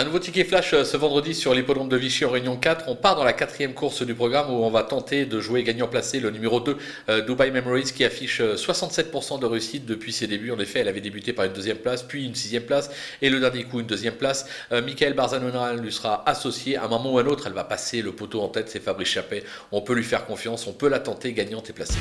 Un nouveau ticket flash euh, ce vendredi sur l'hippodrome de Vichy en Réunion 4. On part dans la quatrième course du programme où on va tenter de jouer gagnant placé le numéro 2 euh, Dubai Memories qui affiche euh, 67% de réussite depuis ses débuts. En effet, elle avait débuté par une deuxième place, puis une sixième place et le dernier coup une deuxième place. Michael Barzanona lui sera associé. À un moment ou à un autre, elle va passer le poteau en tête. C'est Fabrice Chappet. On peut lui faire confiance, on peut la tenter gagnante et placée.